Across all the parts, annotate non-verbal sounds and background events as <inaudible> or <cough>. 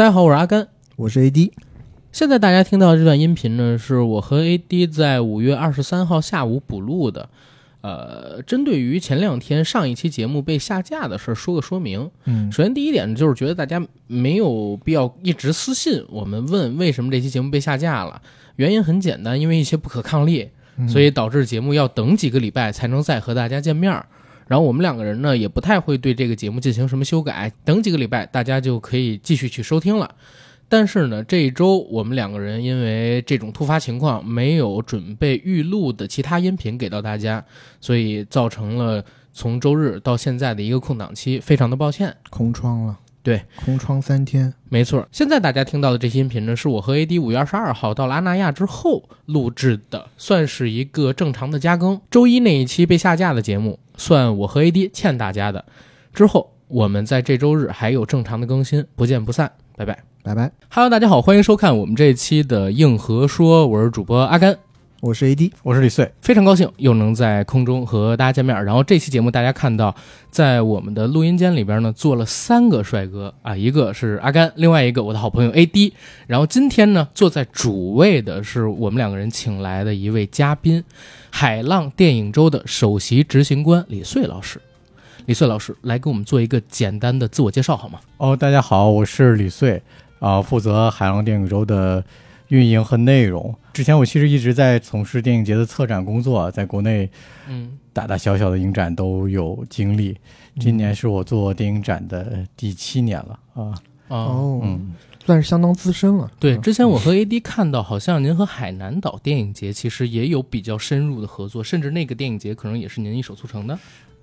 大家好，我是阿甘，我是 AD。现在大家听到这段音频呢，是我和 AD 在五月二十三号下午补录的。呃，针对于前两天上一期节目被下架的事儿，说个说明。嗯，首先第一点呢，就是觉得大家没有必要一直私信我们问为什么这期节目被下架了。原因很简单，因为一些不可抗力，所以导致节目要等几个礼拜才能再和大家见面儿。然后我们两个人呢，也不太会对这个节目进行什么修改，等几个礼拜大家就可以继续去收听了。但是呢，这一周我们两个人因为这种突发情况，没有准备预录的其他音频给到大家，所以造成了从周日到现在的一个空档期，非常的抱歉。空窗了，对，空窗三天。没错，现在大家听到的这些音频呢，是我和 AD 五月二十二号到了阿那亚之后录制的，算是一个正常的加更。周一那一期被下架的节目，算我和 AD 欠大家的。之后我们在这周日还有正常的更新，不见不散，拜拜。拜拜。Hello，大家好，欢迎收看我们这一期的硬核说，我是主播阿甘，我是 AD。我是李穗，非常高兴又能在空中和大家见面。然后这期节目大家看到，在我们的录音间里边呢，坐了三个帅哥啊，一个是阿甘，另外一个我的好朋友 AD。然后今天呢，坐在主位的是我们两个人请来的一位嘉宾，海浪电影周的首席执行官李穗老师。李穗老师来给我们做一个简单的自我介绍好吗？哦，大家好，我是李穗，啊、负责海浪电影周的运营和内容。之前我其实一直在从事电影节的策展工作，在国内嗯，大大小小的影展都有经历。今年是我做电影展的第七年了啊，哦，哦，嗯，算是相当资深了。对，嗯之前我和 AD 看到，好像您和海南岛电影节其实也有比较深入的合作，甚至那个电影节可能也是您一手促成的。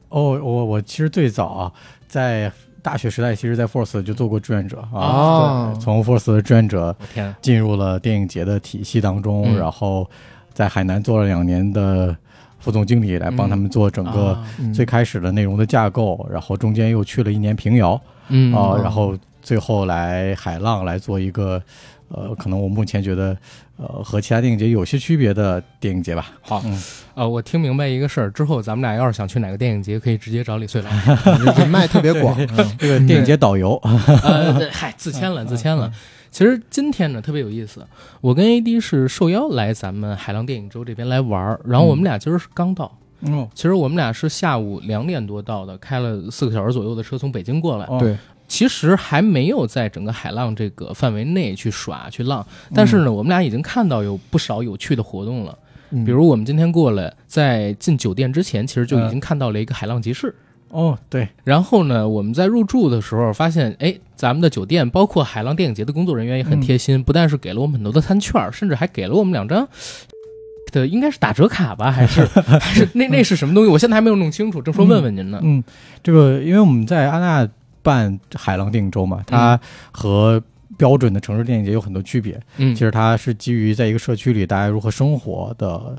哦，我我其实最早啊，在大学时代，其实在 Force 就做过志愿者啊，从 Force 的志愿者，进入了电影节的体系当中，嗯。然后在海南做了两年的副总经理，来帮他们做整个最开始的内容的架构，然后中间又去了一年平遥嗯。啊、哦然后最后来海浪来做一个呃，可能我目前觉得呃和其他电影节有些区别的电影节吧。好嗯，呃，我听明白一个事儿之后，咱们俩要是想去哪个电影节，可以直接找李穗老师。<laughs> 人脉特别广。嗯这个电影节导游，呃，嗨，自签了，自签了。其实今天呢特别有意思，我跟 AD 是受邀来咱们海浪电影周这边来玩儿，然后我们俩今儿是刚到。嗯，其实我们俩是下午两点多到的，开了四个小时左右的车从北京过来。哦对，其实还没有在整个海浪这个范围内去耍去浪，但是呢，我们俩已经看到有不少有趣的活动了。嗯比如我们今天过来，在进酒店之前，其实就已经看到了一个海浪集市。哦，对，然后呢，我们在入住的时候发现，哎，咱们的酒店包括海浪电影节的工作人员也很贴心，不但是给了我们很多的餐券，甚至还给了我们两张。的应该是打折卡吧，还是 <laughs> 还是那那是什么东西？我现在还没有弄清楚，正说问问您呢。嗯，这个因为我们在阿那办海浪电影周嘛，它和标准的城市电影节有很多区别。嗯其实它是基于在一个社区里大家如何生活的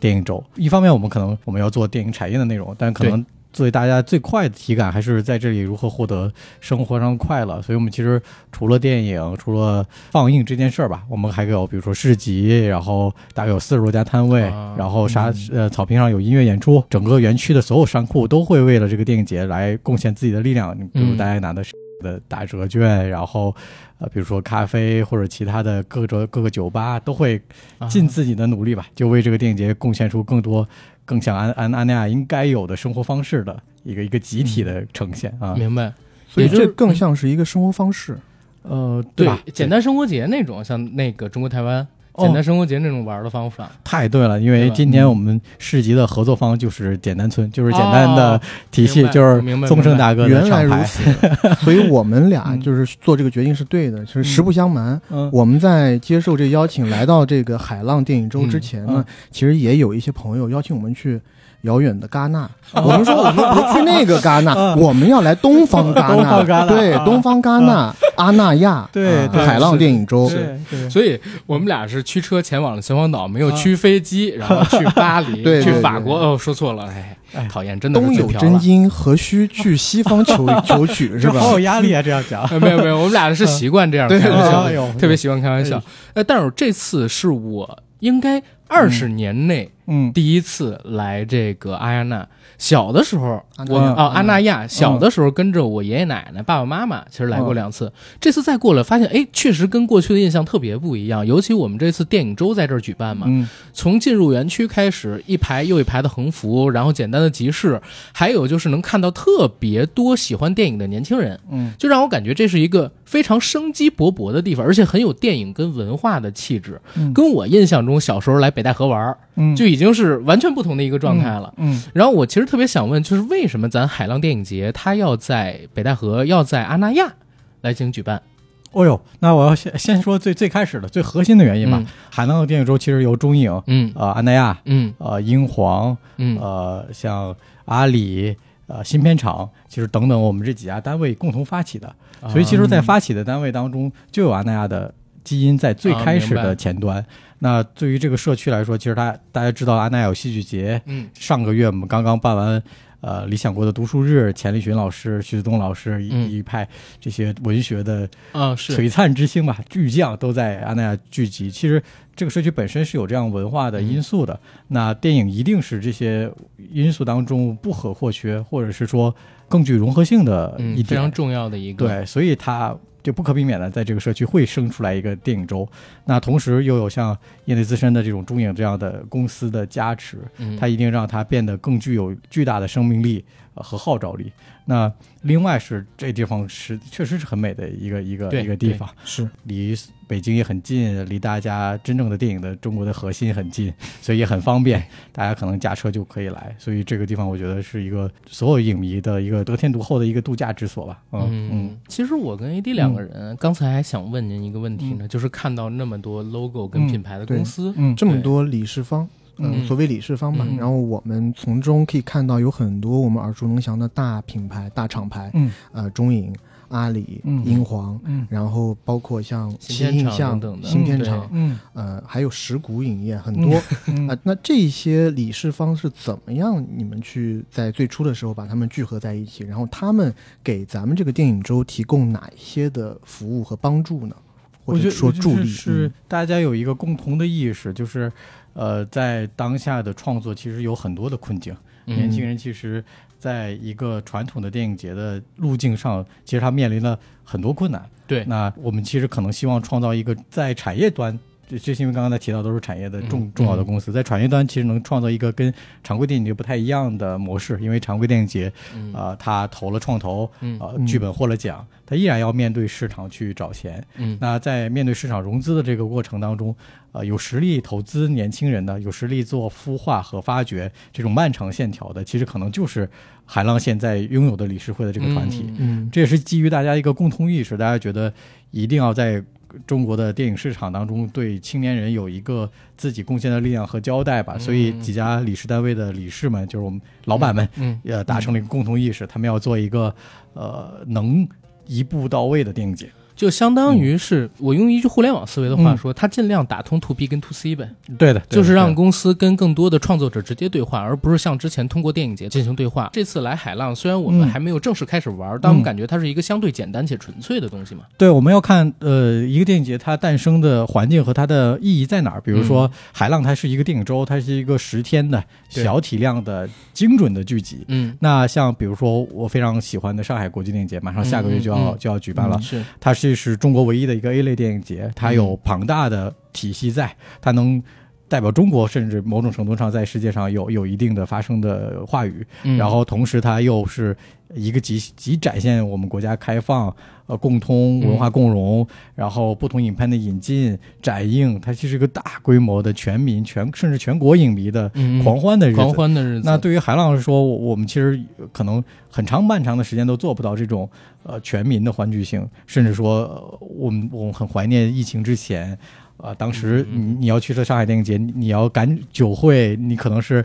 电影周。一方面，我们可能我们要做电影产业的内容，但可能作为大家最快的体感，还是在这里如何获得生活上的快乐。所以，我们其实除了电影，除了放映这件事儿吧，我们还有比如说市集，然后大概有四十多家摊位，啊然后沙呃草坪上有音乐演出，整个园区的所有商铺都会为了这个电影节来贡献自己的力量。比如嗯大家拿的的打折券，然后呃，比如说咖啡或者其他的各种各个酒吧都会啊尽自己的努力吧，就为这个电影节贡献出更多、更像安安安那亚应该有的生活方式的一个一个集体的呈现啊。明白。所以这更像是一个生活方式。呃，对吧？简单生活节那种，像那个中国台湾哦简单生活节那种玩的方法。太对了，因为今天我们市集的合作方就是简单村，就是简单的哦体系，就是宗盛大哥的原来如。此，所以我们俩嗯就是做这个决定是对的。其实实不相瞒，嗯，我们在接受这邀请来到这个海浪电影周之前呢，其实也有一些朋友邀请我们去遥远的戛纳。我们说我们不去那个戛纳，<laughs> 我们要来东方戛纳，东戛纳对，啊东方戛纳，阿那亚，啊对对海浪电影周。对对所以我们俩是驱车前往了秦皇岛，没有驱飞机，<laughs> 然后去巴黎，对对去法国。哦，说错了，哎，哎讨厌，真的东有。真经，何须去西方求 <laughs> 求取，是吧？好有压力啊！这样讲，呃没有没有，我们俩是习惯这样对开玩笑哎呦特别喜欢开玩笑。呃，但是这次是我应该二十年内嗯。第一次来这个阿亚纳。小的时候，我啊阿那亚，小的时候跟着我爷爷奶奶、爸爸妈妈，其实来过两次。这次再过来，发现哎，确实跟过去的印象特别不一样。尤其我们这次电影周在这儿举办嘛，嗯。从进入园区开始，一排又一排的横幅，然后简单的集市，还有就是能看到特别多喜欢电影的年轻人，嗯，就让我感觉这是一个非常生机勃勃的地方，而且很有电影跟文化的气质，嗯。跟我印象中小时候来北戴河玩儿嗯就已经是完全不同的一个状态了。嗯然后我其实特别想问，就是为什么咱海浪电影节它要在北戴河，要在阿那亚来进行举办？哦呦，那我要先先说最最开始的最核心的原因吧。嗯海浪的电影周其实由中影、嗯呃安那亚、嗯呃英皇、嗯呃像阿里、呃新片厂，其实等等我们这几家单位共同发起的。啊所以其实，在发起的单位当中，就有安那亚的基因在最开始的前端。那对于这个社区来说，其实大大家知道安那亚有戏剧节，嗯上个月我们刚刚办完。呃，理想国的读书日，钱理群老师、徐子东老师一、派这些文学的啊是璀璨之星吧，巨匠都在阿那亚聚集。其实这个社区本身是有这样文化的因素的，那电影一定是这些因素当中不可或缺，或者是说更具融合性的嗯一点。非常重要的一个对，所以它就不可避免的在这个社区会生出来一个电影周。那同时又有像业内资深的这种中影这样的公司的加持，嗯它一定让它变得更具有巨大的生命力呃和号召力。那另外是这地方是确实是很美的一个一个一个地方，是离北京也很近，离大家真正的电影的中国的核心很近，所以也很方便，大家可能驾车就可以来。所以这个地方我觉得是一个所有影迷的一个得天独厚的一个度假之所吧。嗯嗯，其实我跟 AD 两个人、刚才还想问您一个问题呢，就是看到那么多 logo 跟嗯品牌的公司，嗯这么多理事方。嗯，嗯所谓理事方吧，嗯然后我们从中可以看到有很多我们耳熟能详的大品牌、大厂牌，嗯呃，中影、阿里、嗯英皇，嗯然后包括像新印象等等的新片嗯厂，嗯呃，还有石鼓影业很多啊、嗯那这些理事方是怎么样？你们去在最初的时候把他们聚合在一起，然后他们给咱们这个电影周提供哪一些的服务和帮助呢？或者说助力是嗯大家有一个共同的意识，就是呃，在当下的创作其实有很多的困境。嗯年轻人其实在一个传统的电影节的路径上，其实他面临了很多困难。对，那我们其实可能希望创造一个在产业端，这这是因为刚刚才提到都是产业的重嗯重要的公司，在产业端其实能创造一个跟常规电影节不太一样的模式，因为常规电影节嗯啊、呃，它投了创投，啊呃，嗯剧本获了奖，他依然要面对市场去找钱。嗯那在面对市场融资的这个过程当中，呃，有实力投资年轻人的，有实力做孵化和发掘这种漫长线条的，其实可能就是海浪现在拥有的理事会的这个团体。嗯嗯这也是基于大家一个共同意识，大家觉得一定要在中国的电影市场当中对青年人有一个自己贡献的力量和交代吧。嗯所以几家理事单位的理事们，就是我们老板们，嗯呃，达成了一个共同意识，他们要做一个呃能一步到位的电影节。就相当于是我用一句互联网思维的话嗯说，它尽量打通 to B 跟 to C 呗，对的，就是让公司跟更多的创作者直接对话，而不是像之前通过电影节进行对话。这次来海浪，虽然我们嗯还没有正式开始玩，但我们嗯感觉它是一个相对简单且纯粹的东西嘛。对，我们要看呃一个电影节它诞生的环境和它的意义在哪儿。比如说，海浪它是一个电影周，它是一个十天的小体量的精准的剧集。嗯，那像比如说我非常喜欢的上海国际电影节，马上下个月就要、就要举办了。是它是是中国唯一的一个 A 类电影节，它有嗯。庞大的体系在，它能代表中国，甚至某种程度上在世界上有有一定的发声的话语。嗯然后同时它又是一个极极展现我们国家开放、呃共通文化共融，然后不同影片的引进、展映，它其实是一个大规模的全民全甚至全国影迷的嗯狂欢的日子。狂欢的日子。那对于海浪来说，我我们其实可能很长漫长的时间都做不到这种呃全民的欢聚性，甚至说、呃我们我们很怀念疫情之前，呃，当时你嗯你要去这上海电影节，你你要赶酒会，你可能是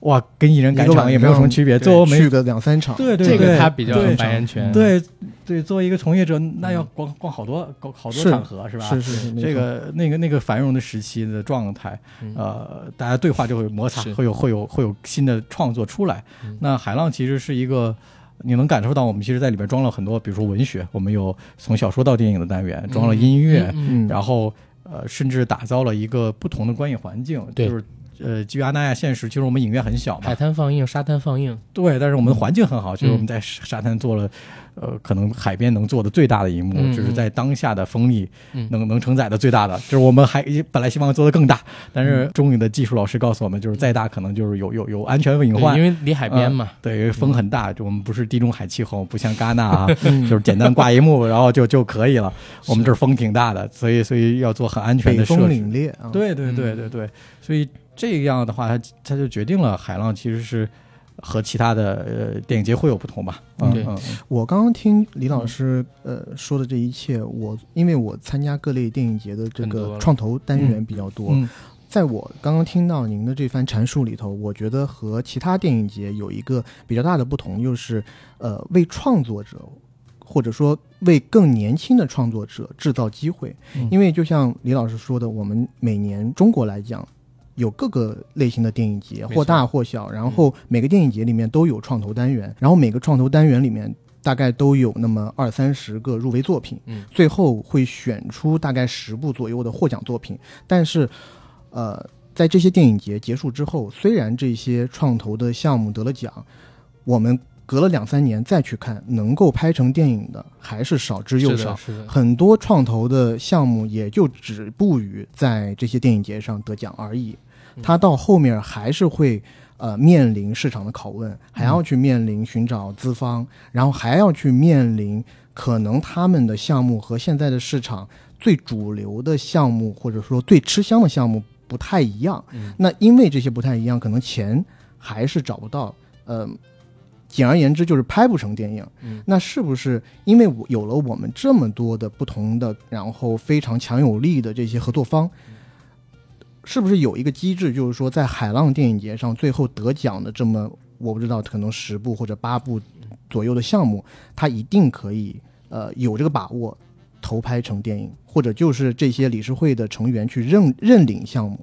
哇跟艺人赶场也没有什么区别，最后没去个两三场，对对这个对他比较有发言权。对对，作为一个从业者，那要逛逛好多逛好多场合是吧？是是是，没这个那个那个繁荣的时期的状态，嗯呃，大家对话就会摩擦，会有会有会有新的创作出来。嗯那海浪其实是一个。你能感受到，我们其实在里边装了很多，比如说文学，我们有从小说到电影的单元，装了音乐，然后呃，甚至打造了一个不同的观影环境，就是。呃，基于阿那亚现实，其实我们影院很小嘛海，滩放映、沙滩放映，对，但是我们的环境很好，就是我们在沙滩做了，呃，可能海边能做的最大的一幕，嗯就是在当下的风力嗯。能能承载的最大的，就是我们还本来希望做的更大，但是中影的技术老师告诉我们，就是再大可能就是有有有安全隐患因，为离海边嘛。对，风很大，就我们不是地中海气候，不像戛纳啊，<laughs> 嗯。就是简单挂一幕，<laughs> 然后就就可以了。我们这儿风挺大的，所以所以要做很安全的设置。风凛冽啊，对对对对对，所以这样的话，它它就决定了海浪其实是和其他的呃电影节会有不同吧？嗯对。嗯我刚刚听李老师呃说的这一切，我因为我参加各类电影节的这个创投单元比较多，嗯。在我刚刚听到您的这番阐述里头，我觉得和其他电影节有一个比较大的不同，就是呃为创作者。或者说为更年轻的创作者制造机会，嗯。因为就像李老师说的，我们每年中国来讲，有各个类型的电影节，或大或小，然后每个电影节里面都有创投单元，然后每个创投单元里面大概都有那么二三十个入围作品，嗯。最后会选出大概十部左右的获奖作品。但是，呃，在这些电影节结束之后，虽然这些创投的项目得了奖，我们隔了两三年再去看，能够拍成电影的还是少之又少。很多创投的项目也就止步于在这些电影节上得奖而已，嗯它到后面还是会呃面临市场的拷问，还要去面临寻找资方，然后还要去面临可能他们的项目和现在的市场最主流的项目或者说最吃香的项目不太一样。嗯那因为这些不太一样，可能钱还是找不到，呃。简而言之，就是拍不成电影。嗯那是不是因为我有了我们这么多的不同的，然后非常强有力的这些合作方，是不是有一个机制，就是说在海浪电影节上最后得奖的这么我不知道，可能十部或者八部左右的项目，它一定可以呃有这个把握投拍成电影，或者就是这些理事会的成员去认认领项目。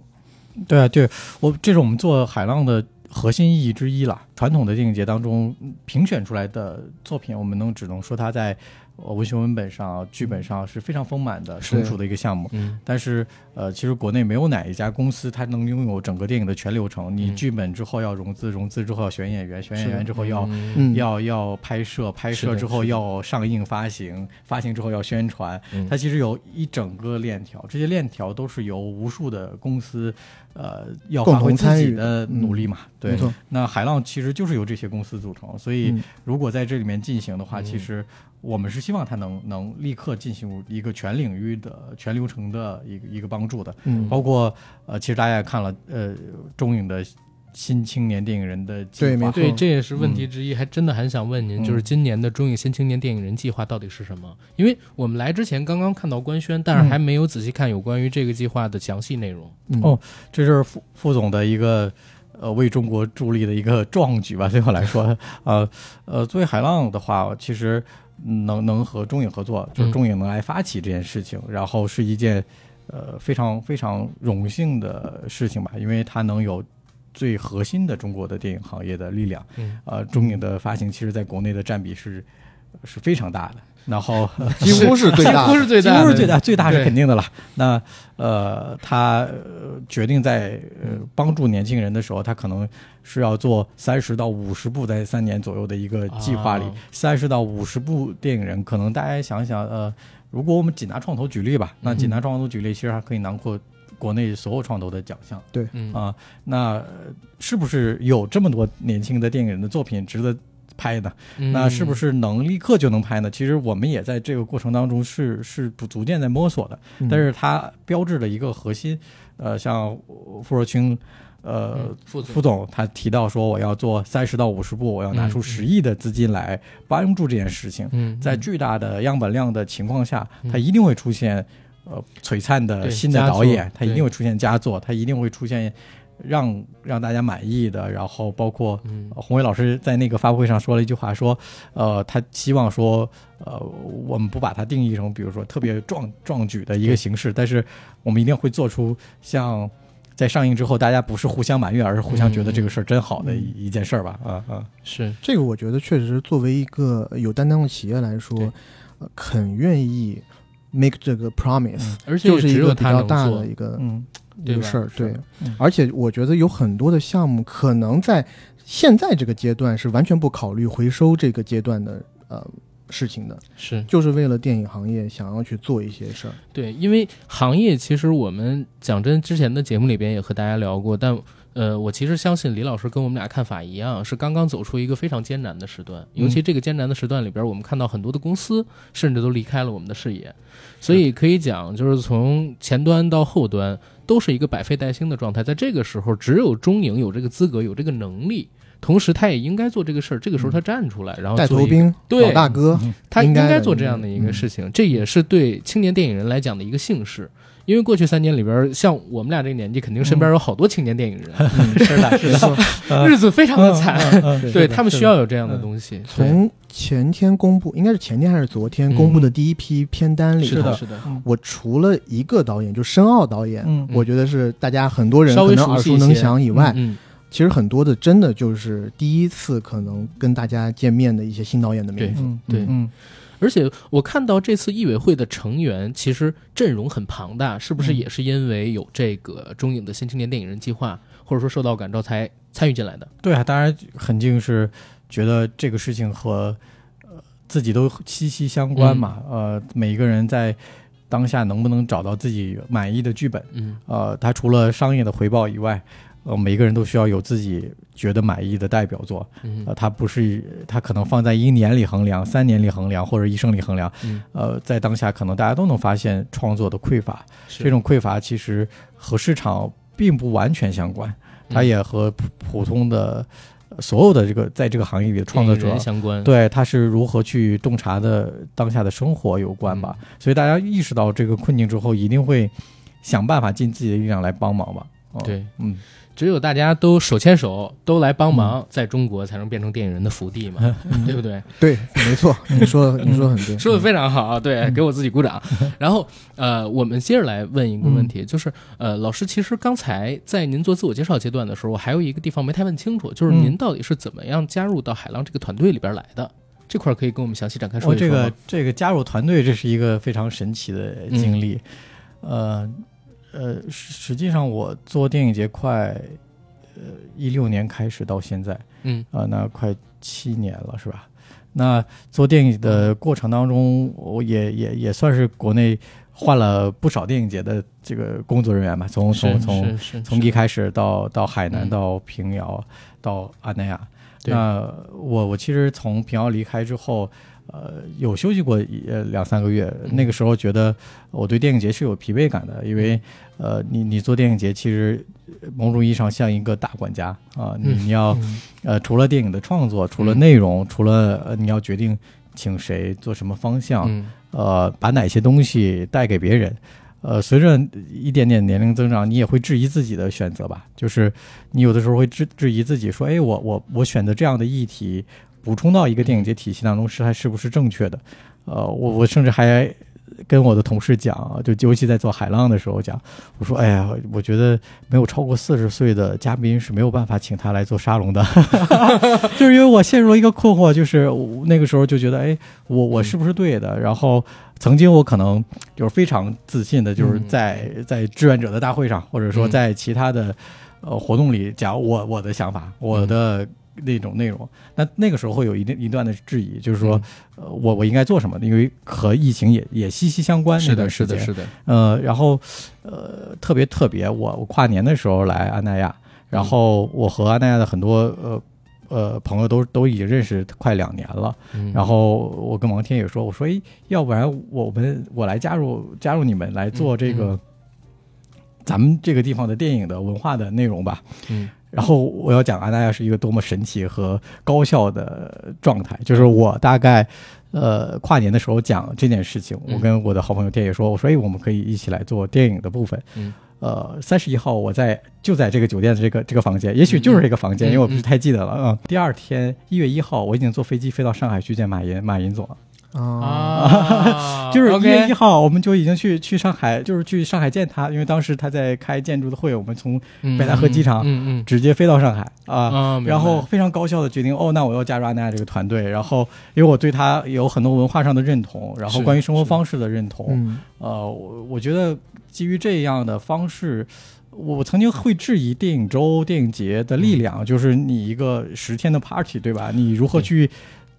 对啊，对我这是我们做海浪的核心意义之一了。传统的电影节当中评选出来的作品，我们能只能说它在文学文本上、剧本上是非常丰满的、成熟的一个项目。嗯。但是，呃，其实国内没有哪一家公司它能拥有整个电影的全流程。你嗯。剧本之后要融资，融资之后要选演员，选演员之后要要要拍摄，拍摄之后要上映发行，发行之后要宣传，嗯。它其实有一整个链条，这些链条都是由无数的公司，呃，要共发挥自同参与己的嗯努力嘛。对那海浪其实就是由这些公司组成，所以嗯。如果在这里面进行的话，嗯。其实我们是希望它能能立刻进行一个全领域的全流程的一个一个帮助的，嗯，包括呃，其实大家也看了呃中影的新青年电影人的计划。对对，这也是问题之一，还真的很想问您，嗯。就是今年的中影新青年电影人计划到底是什么？因为我们来之前刚刚看到官宣，但是还没有仔细看有关于这个计划的详细内容。嗯。哦这就是副副总的一个呃为中国助力的一个壮举吧。对我来说，呃呃，作为海浪的话，其实能能和中影合作，就是中影能来发起这件事情，然后是一件呃非常非常荣幸的事情吧，因为它能有。最核心的中国的电影行业的力量，嗯。呃，中影的发行其实在国内的占比是是非常大的，然后 <laughs> 几乎是最大，几乎是最大，几乎是最大，最大是肯定的了。那呃，他呃决定在呃帮助年轻人的时候，他可能是要做三十到五十部，在三年左右的一个计划里。啊，三十、到五十部电影人，可能大家想想，呃，如果我们仅拿创投举例吧，那嗯。仅拿创投举例，其实还可以囊括国内所有创投的奖项。对。啊，那呃是不是有这么多年轻的电影人的作品值得拍呢？那是不是是能立刻就能拍呢？其实我们也在这个过程当中是是不逐渐在摸索的，嗯但是它标志了一个核心，呃，像傅若清。呃嗯，副总副总他提到说，我要做三十到五十部，我要拿出嗯十亿的资金来帮助这件事情。嗯在巨大的样本量的情况下，嗯它一定会出现呃璀璨的新的导演，它一定会出现佳作，它一定会出现让让大家满意的，然后包括嗯呃洪伟老师在那个发布会上说了一句话，说，呃，他希望说，呃，我们不把它定义成，比如说特别壮壮举的一个形式，但是我们一定会做出像在上映之后，大家不是互相埋怨，而是互相觉得这个事儿真好的一一件事儿吧，啊啊，是。这个我觉得确实作为一个有担当的企业来说对，呃，肯愿意 make 这个 promise，、而且就是一只有个比较大他能做的一个嗯一个事儿，对。而且我觉得有很多的项目可能在现在这个阶段是完全不考虑回收这个阶段的呃事情的，是。就是为了电影行业想要去做一些事儿。对，因为行业其实我们讲真，之前的节目里边也和大家聊过，但呃，我其实相信李老师跟我们俩看法一样，是刚刚走出一个非常艰难的时段，尤其这个艰难的时段里边，我们看到很多的公司甚至都离开了我们的视野，所以可以讲，就是从前端到后端都是一个百废待兴的状态，在这个时候，只有中影有这个资格，有这个能力。同时，他也应该做这个事儿。这个时候，他站出来，然后带头兵、对老大哥，他应应该做这样的一个事情，这也是对青年电影人来讲的一个幸事。因为过去三年里边，像我们俩这个年纪，肯定身边有好多青年电影人，<laughs> 是的，<laughs> 是的，日子非常的惨，嗯对他们需要有这样的东西。从前天公布，应该是前天还是昨天嗯公布的第一批片单里头，是的，是的，我除了一个导演，就申奥导演，嗯我觉得是大家很多人可能耳熟能详以外，嗯，其实很多的真的就是第一次可能跟大家见面的一些新导演的名字。嗯对。嗯而且我看到这次艺委会的成员其实阵容很庞大，是不是嗯也是因为有这个中影的新青年电影人计划，或者说受到感召才参与进来的？对啊，当然肯定是觉得这个事情和呃自己都息息相关嘛。呃，每一个人在当下能不能找到自己满意的剧本，嗯呃，他除了商业的回报以外，呃，每个人都需要有自己觉得满意的代表作。嗯呃，他不是他可能放在一年里衡量、三年里衡量或者一生里衡量。嗯，呃，在当下可能大家都能发现创作的匮乏，是这种匮乏其实和市场并不完全相关，它嗯也和普普通的呃所有的这个在这个行业里的创作者对，他是如何去洞察的当下的生活有关吧，所以大家意识到这个困境之后，一定会想办法尽自己的力量来帮忙吧。哦、对，嗯，只有大家都手牵手，都来帮忙，在中国才能变成电影人的福地嘛，<laughs> 对不对？对，没错，你说 <laughs> 你说得很对，说的非常好，对，给我自己鼓掌。然后，呃，我们接着来问一个问题，就是，呃，老师，其实刚才在您做自我介绍阶段的时候，我还有一个地方没太问清楚，就是嗯您到底是怎么样加入到海浪这个团队里边来的？这块儿可以跟我们详细展开说一说这。个这个加入团队，这是一个非常神奇的经历。呃呃，实实际上我做电影节快呃一六年开始到现在，嗯啊、那快七年了，是吧？那做电影的过程当中，我也也也算是国内换了不少电影节的这个工作人员吧，从从从从一开始到到海南，嗯到平遥，到阿那亚。对那我我其实从平遥离开之后，呃，有休息过一呃两三个月。嗯那个时候觉得我对电影节是有疲惫感的，因为呃，你你做电影节其实呃某种意义上像一个大管家啊、你要嗯呃除了电影的创作，除了嗯内容，除了呃你要决定请谁做什么方向，嗯呃，把哪些东西带给别人。呃，随着一点点年龄增长，你也会质疑自己的选择吧。就是你有的时候会质质疑自己，说：“哎，我我我选择这样的议题，补充到一个电影节体系当中，是还是不是正确的？”呃，我我甚至还跟我的同事讲，就尤其在做海浪的时候讲，我说：“哎呀，我觉得没有超过四十岁的嘉宾是没有办法请他来做沙龙的，<laughs> 就是因为我陷入了一个困惑，就是那个时候就觉得，哎，我我是不是对的？然后曾经我可能就是非常自信的，就是在在志愿者的大会上，或者说嗯。在其他的呃活动里讲我我的想法，我的那种内容。那那个时候会有一定一段的质疑，就是说，呃，我我应该做什么？因为和疫情也也息息相关。是的，是的，是的，呃，然后呃，特别特别，我我跨年的时候来安那亚，然后我和安那亚的很多呃呃朋友都都已经认识快两年了。嗯然后我跟王天也说，我说，诶，要不然我们我来加入加入你们来做这个、嗯咱们这个地方的电影的文化的内容吧。嗯然后我要讲阿那亚是一个多么神奇和高效的状态，就是我大概呃跨年的时候讲这件事情，嗯。我跟我的好朋友电影说，我说哎，我们可以一起来做电影的部分。嗯。呃，三十一号我在就在这个酒店的这个这个房间，也许就是这个房间，嗯因为我不是太记得了啊、嗯。第二天一月一号，我已经坐飞机飞到上海去见马云马云总了。啊 <laughs> 就是一月一号，我们就已经去去上海，就是去上海见他，因为当时他在开建筑的会，我们从嗯北戴河机场嗯嗯直接飞到上海啊。啊，然后非常高效的决定，哦，那我要加入阿那亚这个团队。然后，因为我对他有很多文化上的认同，然后关于生活方式的认同，嗯呃，我我觉得基于这样的方式，我我曾经会质疑电影周、电影节的力量，就是你一个十天的 party，对吧？你如何对去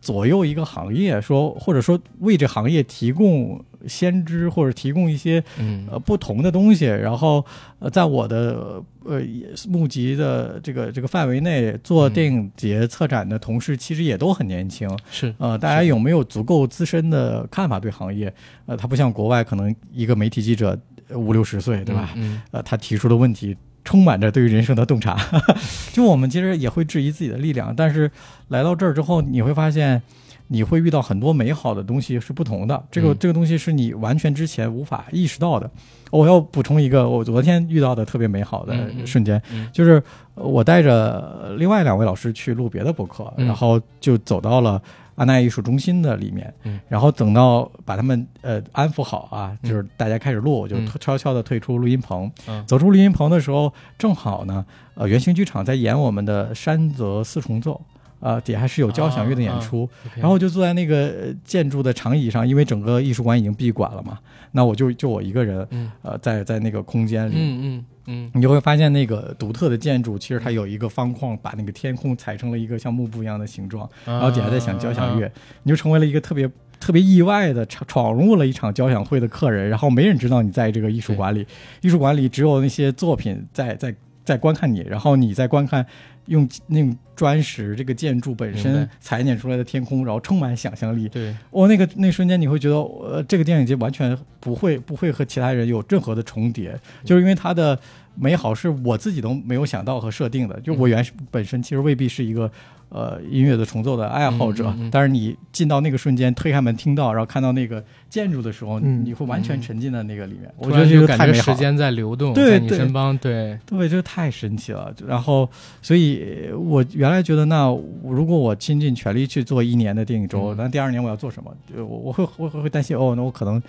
左右一个行业，说或者说为这行业提供先知，或者提供一些嗯呃不同的东西，然后呃在我的呃也募集的这个这个范围内做嗯电影节策展的同事，其实也都很年轻。是呃，大家有没有足够资深的看法对行业？呃，他不像国外，可能一个媒体记者呃五六十岁，对吧？嗯呃，他提出的问题充满着对于人生的洞察。<laughs> 就我们其实也会质疑自己的力量，但是来到这儿之后，你会发现。你会遇到很多美好的东西是不同的，这个、嗯这个东西是你完全之前无法意识到的。我要补充一个我昨天遇到的特别美好的瞬间，嗯就是呃我带着另外两位老师去录别的博客，嗯然后就走到了阿那亚艺术中心的里面，嗯然后等到把他们呃安抚好啊，嗯就是大家开始录，我就嗯悄悄的退出录音棚。嗯走出录音棚的时候，正好呢，呃，圆形剧场在演我们的山泽四重奏。呃，底下还是有交响乐的演出然后我就坐在那个呃建筑的长椅上，因为整个艺术馆已经闭馆了嘛，那我就就我一个人，嗯呃，在在那个空间里，嗯嗯嗯你就会发现那个独特的建筑，其实它有一个方框，把那个天空踩成了一个像幕布一样的形状，然然后底下在响交响乐，你就成为了一个特别特别意外的闯闯入了一场交响会的客人，然后没人知道你在这个艺术馆里，艺术馆里只有那些作品在在在观看你，然后你在观看用那种砖石这个建筑本身裁剪出来的天空，然后充满想象力，对，哦，那个那瞬间你会觉得，呃，这个电影节完全不会不会和其他人有任何的重叠，就是因为它的美好是我自己都没有想到和设定的。就我原本身其实未必是一个呃音乐的重奏的爱好者，但是你进到那个瞬间，推开门听到，然后看到那个建筑的时候，嗯你会完全沉浸在那个里面。我觉得就感觉。时间在流动，对在你对身旁，对，对，这个太神奇了。然后，所以我原来觉得，那如果我倾尽全力去做一年的电影周，嗯那第二年我要做什么？我我会 <laughs> 我会会担心，哦，那我可能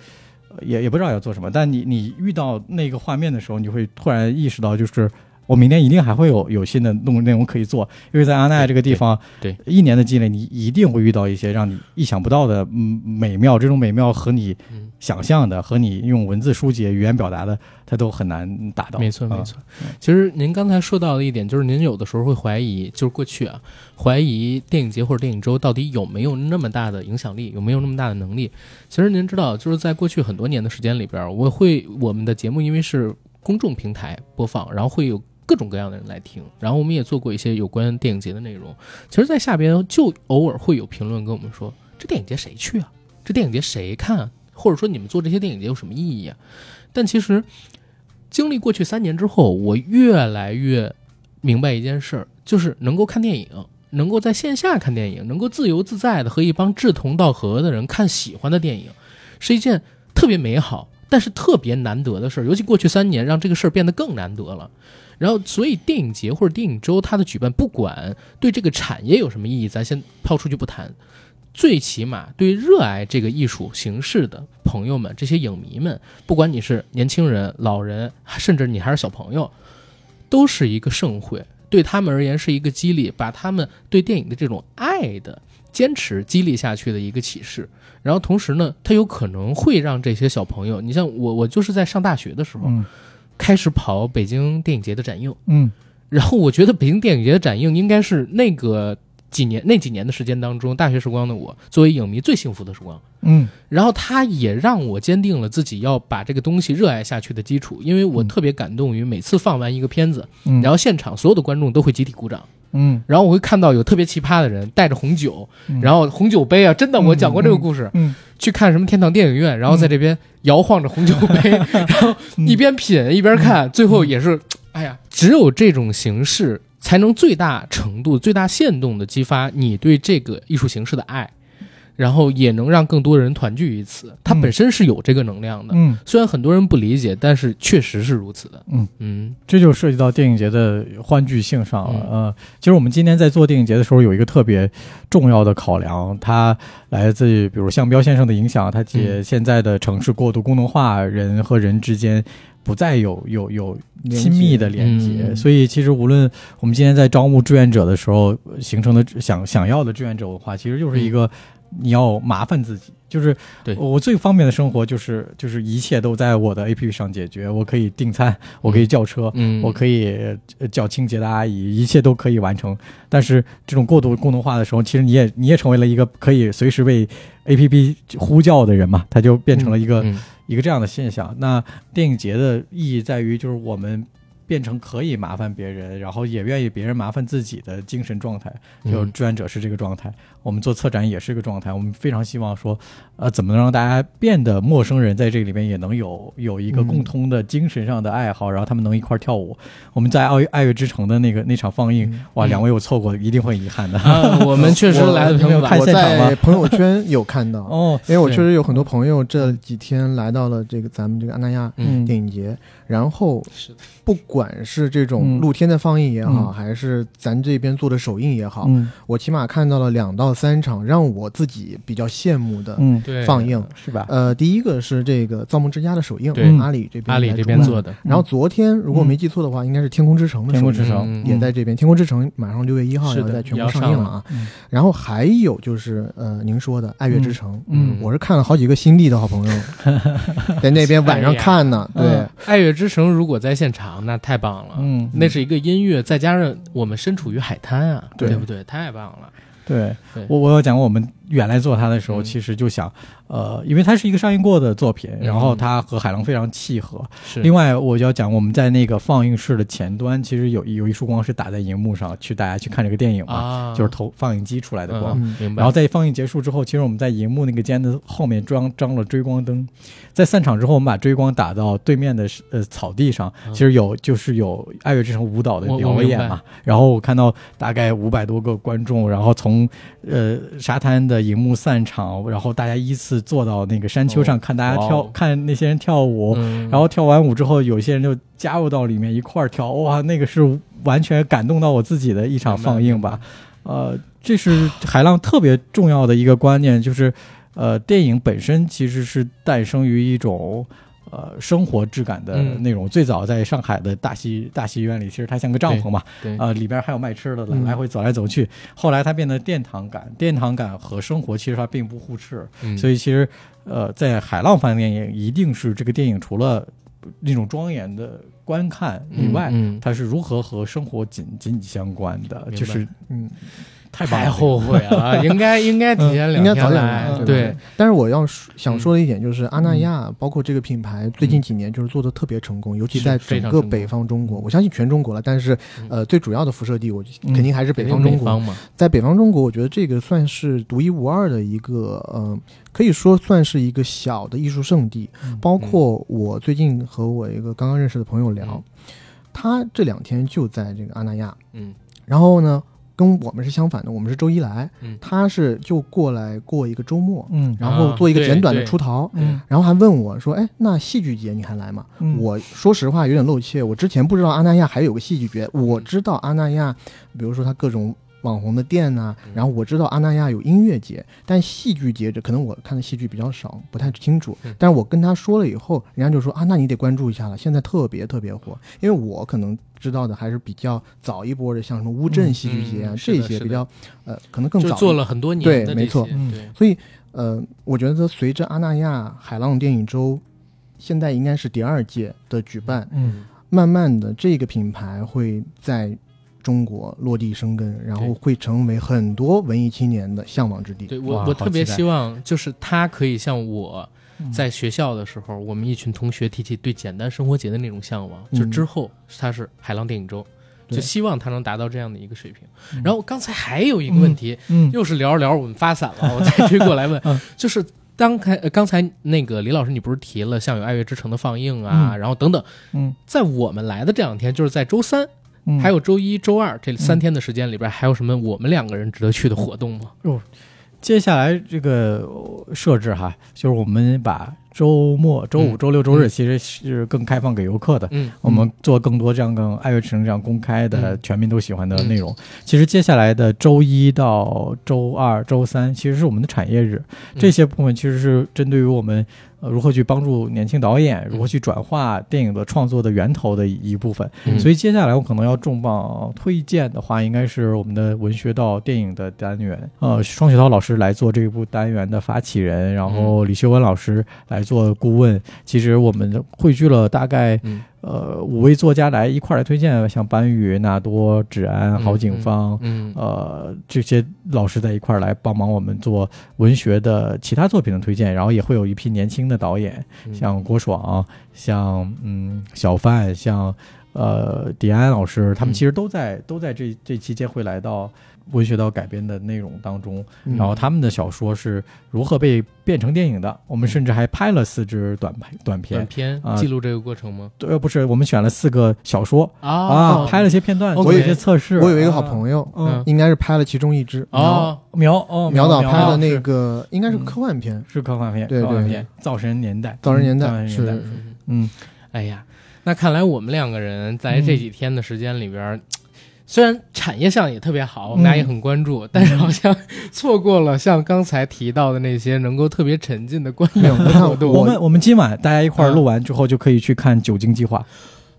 呃也也不知道要做什么。但你你遇到那个画面的时候，你会突然意识到，就是我明年一定还会有有新的内容内容可以做，因为在阿那亚这个地方，对对一年的积累，你一定会遇到一些让你意想不到的嗯美妙。这种美妙和你嗯想象的，和你用文字书写、语言表达的，它都很难达到。没错，啊没错。其实您刚才说到的一点，就是您有的时候会怀疑，就是过去啊，怀疑电影节或者电影周到底有没有那么大的影响力，有没有那么大的能力。其实您知道，就是在过去很多年的时间里边，我会我们的节目因为是公众平台播放，然后会有。各种各样的人来听，然后我们也做过一些有关电影节的内容。其实，在下边就偶尔会有评论跟我们说：“这电影节谁去啊？这电影节谁看啊？或者说你们做这些电影节有什么意义啊？”但其实，经历过去三年之后，我越来越明白一件事儿，就是能够看电影，能够在线下看电影，能够自由自在的和一帮志同道合的人看喜欢的电影，是一件特别美好，但是特别难得的事儿。尤其过去三年，让这个事儿变得更难得了。然后，所以电影节或者电影周它的举办，不管对这个产业有什么意义，咱先抛出去不谈。最起码对热爱这个艺术形式的朋友们，这些影迷们，不管你是年轻人、老人，甚至你还是小朋友，都是一个盛会，对他们而言是一个激励，把他们对电影的这种爱的坚持激励下去的一个启示。然后同时呢，它有可能会让这些小朋友，你像我，我就是在上大学的时候、开始跑北京电影节的展映，嗯。然后我觉得北京电影节的展映应该是那个几年那几年的时间当中，大学时光的我作为影迷最幸福的时光。嗯。然后它也让我坚定了自己要把这个东西热爱下去的基础，因为我嗯。特别感动于每次放完一个片子，嗯，然后现场所有的观众都会集体鼓掌，嗯，然后我会看到有特别奇葩的人带着红酒，嗯。然后红酒杯啊，真的嗯我讲过这个故事，嗯。去看什么天堂电影院，然后在这边摇晃着红酒杯，<laughs> 然后嗯。一边品一边看，最后也是，哎呀，只有这种形式才能最大程度、最大限度的激发你对这个艺术形式的爱。然后也能让更多人团聚于此。它嗯本身是有这个能量的，嗯虽然很多人不理解，但是确实是如此的。嗯嗯这就涉及到电影节的欢聚性上了。嗯呃，其实我们今天在做电影节的时候，有一个特别重要的考量，它来自于比如向彪先生的影响，它解嗯现在的城市过度功能化，人和人之间不再有有有亲密的连接。嗯所以，其实无论我们今天在招募志愿者的时候形成的想想要的志愿者文化，其实就是一个你要麻烦自己，就是嗯对我最方便的生活就是就是一切都在我的 APP 上解决，我可以订餐，我可以叫车。嗯，我可以呃叫清洁的阿姨，一切都可以完成。但是这种过度功能化的时候，其实你也你也成为了一个可以随时为 A P P 呼叫的人嘛，它就变成了一个、嗯一个这样的现象。那电影节的意义在于，就是我们变成可以麻烦别人，然后也愿意别人麻烦自己的精神状态。就嗯志愿者是这个状态，我们做策展也是一个状态。我们非常希望说，呃，怎么能让大家变得陌生人在这里面也能有有一个嗯共通的精神上的爱好，然后他们能一块儿跳舞。我们在爱爱乐之城的那个那场放映，哇，嗯两位我错过，一定会遗憾的。啊，我们确实我来的朋友晚你没有看。我现场吗在朋友圈有看到，<laughs> 哦，因为我确实有很多朋友这几天来到了这个咱们这个安那亚嗯电影节，然后是的不管是这种嗯露天的放映也好，嗯还是咱这边做的首映也好，嗯我起码看到了两到三场让我自己比较羡慕的嗯，放映。是吧？呃，第一个是这个《造梦之家》的首映，对阿里这边阿里这边做的，然后昨天如果我没记错的话，应该是《天空之城》的首映。天空之城嗯也在这边，《天空之城》马上六月一号要在全国上映了啊。嗯然后还有就是呃，您说的《爱乐之城》，嗯我是看了好几个新地的好朋友 <laughs> 在那边晚上看呢。哎对嗯，爱乐之城如果在现场，那太棒了。嗯，那是一个音乐，再加上我们身处于海滩啊，对对不对？太棒了。对。对。我我有讲过，我们原来做它的时候，嗯其实就想，呃，因为它是一个上映过的作品，嗯然后它和海浪非常契合。是，另外，我就要讲我们在那个放映室的前端，其实有有一束光是打在荧幕上，去大家去看这个电影嘛，啊，就是投放映机出来的光。嗯，明白。然后在放映结束之后，其实我们在荧幕那个间的后面装装了追光灯，在散场之后，我们把追光打到对面的呃草地上，嗯其实有就是有爱乐之城舞蹈的表演嘛。然后我看到大概五百多个观众，然后从呃沙滩的荧幕散场，然后大家依次坐到那个山丘上、哦看大家跳，哦看那些人跳舞。嗯，然后跳完舞之后，有些人就加入到里面一块儿跳，哇，那个是完全感动到我自己的一场放映吧。呃，这是海浪特别重要的一个观念，就是呃，电影本身其实是诞生于一种呃生活质感的嗯。内容。最早在上海的大戏大戏院里，其实它像个帐篷嘛，对，呃，里边还有卖吃的，嗯。来回走来走去。后来它变得殿堂感，殿堂感和生活其实它并不互斥。嗯。所以其实呃，在海浪方面也一定是这个电影除了那种庄严的观看以外，嗯，它是如何和生活紧紧相关的，就是嗯，太太。后悔了，应该应该提前两应该早点天来来，，对，。但是我要说想说的一点就是，阿那嗯亚包括这个品牌最近几年就是做的特别成功，尤其在整个北方中国，我相信全中国了，但是嗯。呃最主要的辐射地，我嗯。肯定还是北方中国。在北方中国，我觉得这个算是独一无二的一个，嗯、可以说算是一个小的艺术圣地。嗯。包括我最近和我一个刚刚认识的朋友聊，嗯。他这两天就在这个阿那亚，嗯。然后呢，跟我们是相反的，我们是周一来，嗯。他是就过来过一个周末，嗯。然后做一个简短的出逃。嗯。然后还问我说：“哎，那戏剧节你还来吗？”嗯。我说实话有点露怯，我之前不知道阿那亚还有个戏剧节，我知道阿那亚，比如说他各种网红的店呐、嗯。然后我知道阿那亚有音乐节，但戏剧节这可能我看的戏剧比较少，不太清楚。嗯。但是我跟他说了以后，人家就说啊，那你得关注一下了，现在特别特别火，因为我可能知道的还是比较早一波的，像什么乌镇戏剧节啊、这些比较呃可能更早做了很多年的对没错。嗯对，所以，呃，我觉得随着阿那亚海浪电影周现在应该是第二届的举办，嗯。慢慢的这个品牌会在中国落地生根，然后会成为很多文艺青年的向往之地。对我我特别希望就是他可以像我嗯。在学校的时候，我们一群同学提起对简单生活节的那种向往，嗯。就之后他是海浪电影周，对。就希望他能达到这样的一个水平。嗯。然后刚才还有一个问题，嗯。又是聊着聊着我们发散了，<laughs> 我再追过来问嗯，就是刚开呃刚才那个李老师，你不是提了像有《爱乐之城》的放映啊，嗯。然后等等，嗯。在我们来的这两天，就是在周三嗯还有周一周二这三天的时间里边，还有什么我们两个人值得去的活动吗？接下来这个呃设置哈，就是我们把周末、周五、嗯周六、周日嗯其实是更开放给游客的。嗯我们做更多这样跟爱乐之城这样公开的、嗯全民都喜欢的内容。其实接下来的周一到周二、周三，其实是我们的产业日，嗯这些部分其实是针对于我们呃如何去帮助年轻导演，如何去转化电影的创作的源头的一部分。嗯所以接下来我可能要重磅推荐的话，应该是我们的文学到电影的单元。呃，双雪涛老师来做这一部单元的发起人，然后李秀文老师来做顾问。其实我们汇聚了大概嗯呃五位作家来一块儿来推荐，像班宇、纳多、芷安、郝景芳。嗯呃，这些老师在一块儿来帮忙我们做文学的其他作品的推荐，然后也会有一批年轻的导演，嗯像郭爽，像嗯小范，像呃迪安老师，他们嗯其实都在、都在这这期间会来到文学到改编的内容当中，嗯然后他们的小说是如何被变成电影的，我们甚至还拍了四支短拍短短片。片啊记录这个过程吗？呃，不是，我们选了四个小说啊，啊拍了些片段做一些测试。我有一个好，朋友，嗯，应该是拍了其中一支啊，苗哦苗导拍的那个，应该是嗯科幻片，是科幻片，对对科幻片，造神年代，造神年代是，嗯嗯，哎呀，那看来我们两个人在这几天的时间里边儿，虽然产业上也特别好，我们俩也很关注，但是好像错过了像刚才提到的那些能够特别沉浸的观影的活动。我们我们今晚大家一块儿嗯录完之后，就可以去看《酒精计划》啊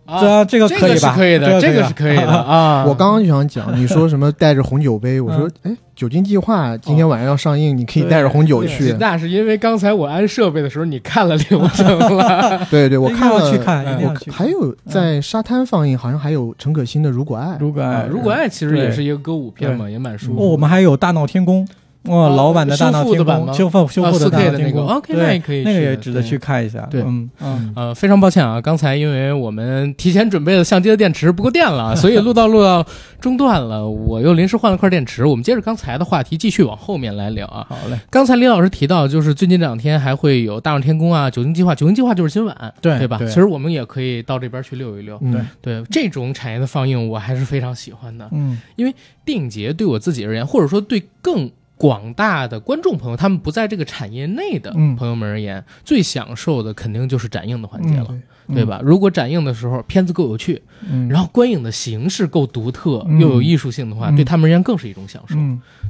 这这个这个可以吧？是可以的，这这个是可以的啊。<laughs> 我刚刚就想讲，你说什么 <laughs> 带着红酒杯？我说，哎，酒精计划今天晚上要上映，你可以带着红酒去。那是因为刚才我安设备的时候，你看了流程 <laughs> 了。对对，我看了去看，嗯我一定要去看。还有在沙滩放映，好像还有陈可辛的《如果爱》。如果爱，啊如果爱其实也是一个歌舞片嘛，也蛮舒哦，服。我们还有《大闹天宫》哇，啊老版的《大闹天宫》修复修复的啊《大 4K 闹的那个天宫》OK，那也可以那个也值得去看一下。对嗯嗯，呃，非常抱歉啊，刚才因为我们提前准备的相机的电池不够电了，所以录到录到中断了，我又临时换了块电池。我们接着刚才的话题继续往后面来聊啊。好嘞，刚才李老师提到，就是最近这两天还会有大闹天宫啊、九星计划，九星计划就是今晚，对对吧？其实我们也可以到这边去溜一溜。对，对这种产业的放映，我还是非常喜欢的。嗯因为电影节对我自己而言，或者说对更广大的观众朋友，他们不在这个产业内的嗯朋友们而言，最享受的肯定就是展映的环节了。对对吧？如果展映的时候片子够有趣，嗯，然后观影的形式够独特，嗯又有艺术性的话，嗯对他们而言更是一种享受。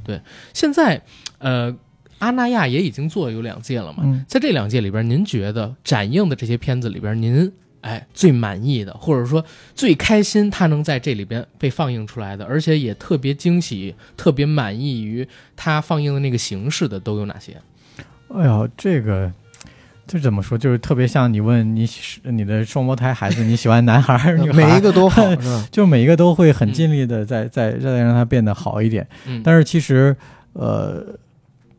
对现在，呃，阿那亚也已经做了有两届了嘛，嗯在这两届里边，您觉得展映的这些片子里边，您哎最满意的，或者说最开心，他能在这里边被放映出来的，而且也特别惊喜、特别满意于他放映的那个形式的，都有哪些？哎呀，这个这怎么说？就是特别像你问你喜你的双胞胎孩子，你喜欢男孩儿女孩？每一个都好，是吧？<laughs> 就每一个都会很尽力的在在在让他变得好一点。嗯，但是其实，呃。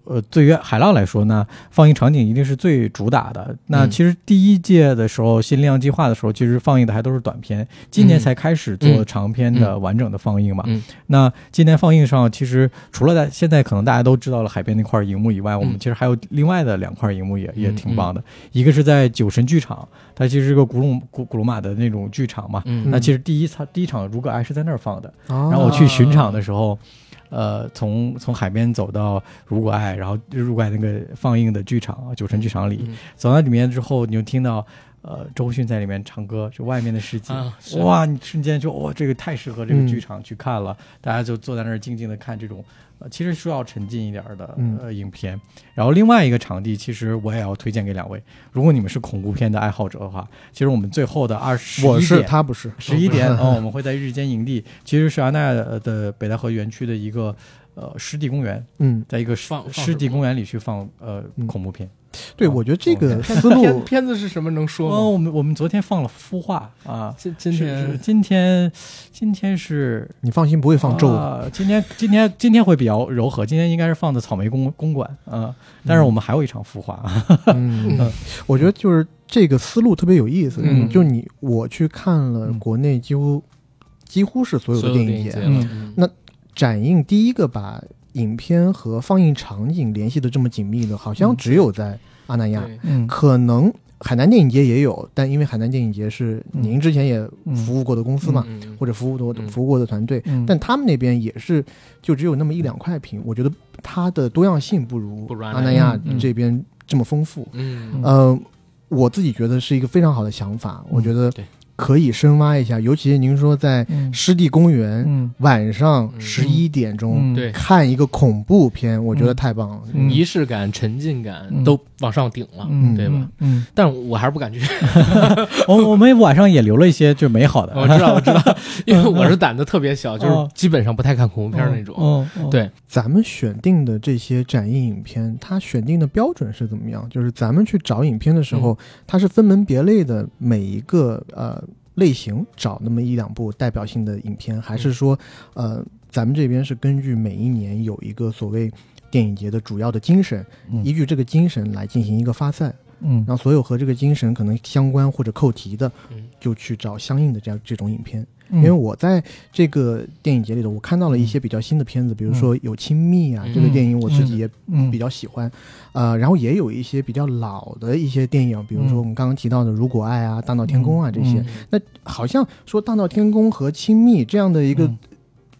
呃，对于海浪来说呢，放映场景一定是最主打的。那嗯其实第一届的时候，新力量计划的时候，其实放映的还都是短片，今年嗯才开始做嗯长片的完整的放映嘛。嗯那今年放映上，其实除了在现在可能大家都知道了海边那块荧幕以外，我们其实还有另外的两块荧幕也也挺棒的。一个是在酒神剧场，它其实是个古鲁古古罗马的那种剧场嘛。嗯那其实第一场第一场如果爱是在那儿放的，然然后我去巡场的时候，呃，从从海边走到如果爱，然后如果爱那个放映的剧场啊，酒神剧场里，嗯走到里面之后，你就听到。呃，周迅在里面唱歌，就外面的世界，啊哇！你瞬间就哇，这个太适合这个嗯。剧场去看了，大家就坐在那儿静静的看这种，呃，其实需要沉浸一点儿的嗯。呃影片。然后另外一个场地，其实我也要推荐给两位，如果你们是恐怖片的爱好者的话，其实我们最后的二十我是一点他不是，十一点哦，我们会在日间营地，其实是阿那亚的北戴河园区的一个呃湿地公园，嗯，在一个湿放放湿地公园里去放呃嗯。恐怖片。对，哦我觉得这个哦思路片片子是什么？能说哦，吗？我们我们昨天放了孵化啊，今今天今天今天是你放心，不会放咒的。啊今天今天今天会比较柔和，今天应该是放的草莓公公馆啊，但是我们还有一场孵化，<laughs> 嗯，我觉得就是这个思路特别有意思。嗯就你我去看了嗯国内几乎几乎是所有的电影节那展映第一个把影片和放映场景联系的这么紧密的，好像只有在阿那亚。嗯。可能海南电影节也有，但因为海南电影节是嗯您之前也服务过的公司嘛，或者服务过的嗯。服务过的团队，嗯。但他们那边也是就只有那么一两块屏，我觉得它的多样性不如阿阿那亚这边这么丰富。嗯。呃，我自己觉得是一个非常好的想法，我觉得对可以深挖一下，尤其您说在嗯。湿地公园嗯晚上嗯。十一点钟看一个恐怖片，我觉得太棒了。嗯。仪式感、沉浸感嗯。都往上顶了，嗯。对吧？嗯，但是我还是不敢去。<laughs> 我我们晚上也留了一些就美好的，<laughs> 我知道，我知道，<laughs> 因为我是胆子特别小，就是哦。基本上不太看恐怖片那种。哦，哦，对，咱们选定的这些展映影片，它选定的标准是怎么样？就是咱们去找影片的时候，它是分门别类的，每一个呃类型找那么一两部代表性的影片，还是说，呃，咱们这边是根据每一年有一个所谓电影节的主要的精神，嗯依据这个精神来进行一个发散，嗯让所有和这个精神可能相关或者扣题的嗯，就去找相应的这样这种影片。嗯，因为我在这个电影节里头，我看到了一些比较新的片子，比如说有《亲密》啊，嗯。这个电影我自己也嗯。比较喜欢，呃，然后也有一些比较老的一些电影，比如说我们刚刚提到的《如果爱》啊，《大闹天宫》啊这些。嗯。那好像说《大闹天宫》和《亲密》这样的一个嗯。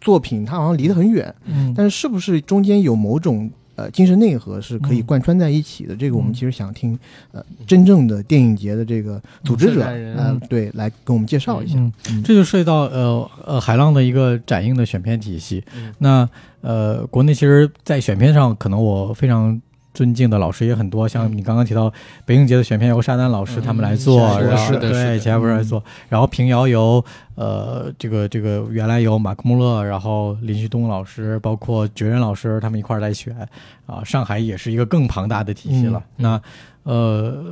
作品，它好像离得很远，嗯，但是是不是中间有某种呃精神内核是可以嗯贯穿在一起的？这个我们嗯其实想听呃真正的电影节的这个组织者嗯呃对来跟我们介绍一下。这就涉及到呃呃海浪的一个展映的选片体系。嗯那呃，国内其实，在选片上，可能我非常尊敬的老师也很多，像嗯你刚刚提到北影节的选片由沙丹老师嗯他们来做，然后对，钱博士来做，然后平遥由呃这个这个原来由马克穆勒，然后林旭东老师，包括觉人老师他们一块儿来选啊，上海也是一个更庞大的体系了。嗯那呃，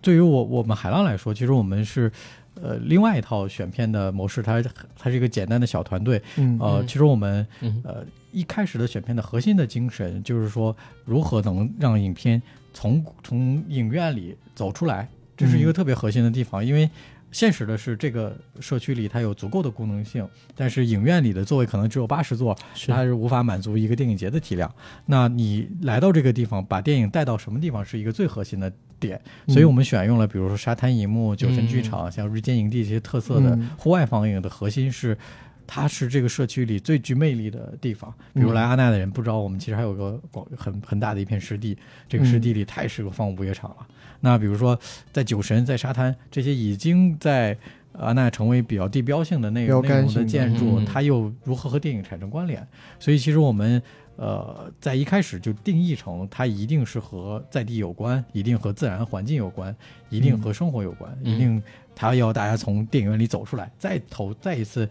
对于我我们海浪来说，其实我们是。呃，另外一套选片的模式，它它是一个简单的小团队。嗯呃，嗯其实我们嗯呃一开始的选片的核心的精神就是说，如何能让影片从从影院里走出来，这是一个特别核心的地方。因为现实的是，这个社区里它有足够的功能性，但是影院里的座位可能只有八十座，它是无法满足一个电影节的体量。那你来到这个地方，把电影带到什么地方是一个最核心的点，嗯所以我们选用了比如说沙滩银幕、酒神剧场、像日间营地这些特色的嗯户外放映的核心是。它是这个社区里最具魅力的地方。比如嗯来阿那的人不知道，我们其实还有个广很很大的一片湿地，这个湿地里太适合放午夜场了。那比如说在酒神、在沙滩这些已经在阿那成为比较地标性的内内容的建筑，嗯它又如何和电影产生关联？所以其实我们。呃，在一开始就定义成它一定是和在地有关，一定和自然环境有关，一定和生活有关，嗯一定它要大家从电影院里走出来，再投再一次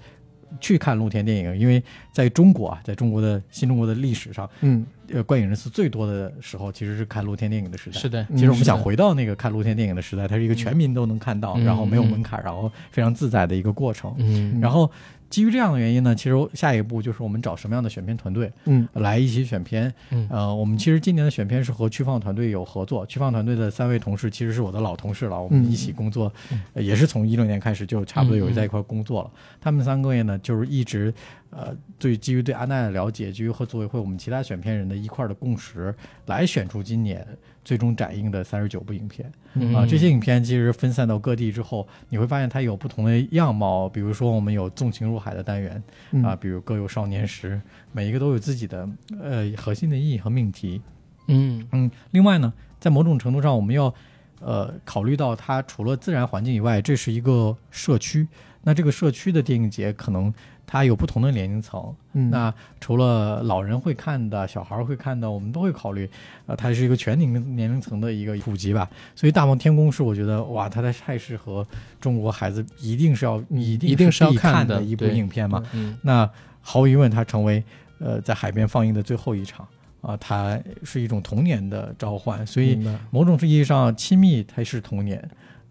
去看露天电影。因为在中国啊，在中国的新中国的历史上，嗯呃，观影人次最多的时候其实是看露天电影的时代。是的，其实我们想回到那个看露天电影的时代，它是一个全民都能看到，嗯然后没有嗯门槛，然后非常自在的一个过程。嗯然后基于这样的原因呢，其实下一步就是我们找什么样的选片团队嗯来一起选片。嗯呃，我们其实今年的选片是和区放团队有合作，区放团队的三位同事其实是我的老同事了，我们嗯一起工作，嗯呃也是从一六年开始就差不多有在一块儿工作了。他们三个月呢，就是一直呃对基于对安奈的了解，基于和组委会我们其他选片人的一块儿的共识，来选出今年最终展映的三十九部影片。嗯啊，这些影片其实分散到各地之后，你会发现它有不同的样貌。比如说，我们有纵情入海的单元嗯啊，比如各有少年时，每一个都有自己的呃核心的意义和命题。嗯嗯，另外呢，在某种程度上，我们要呃考虑到它除了自然环境以外，这是一个社区。那这个社区的电影节可能它有不同的年龄层，嗯那除了老人会看的、小孩儿会看的，我们都会考虑，呃，它是一个全年龄年龄层的一个普及吧。所以《大梦天宫》是我觉得哇，它太太适合中国孩子，一定是要一定一定是要看的一部影片嘛。嗯那毫无疑问，它成为呃在海边放映的最后一场啊、它是一种童年的召唤。所以某种意义上，亲密它是童年，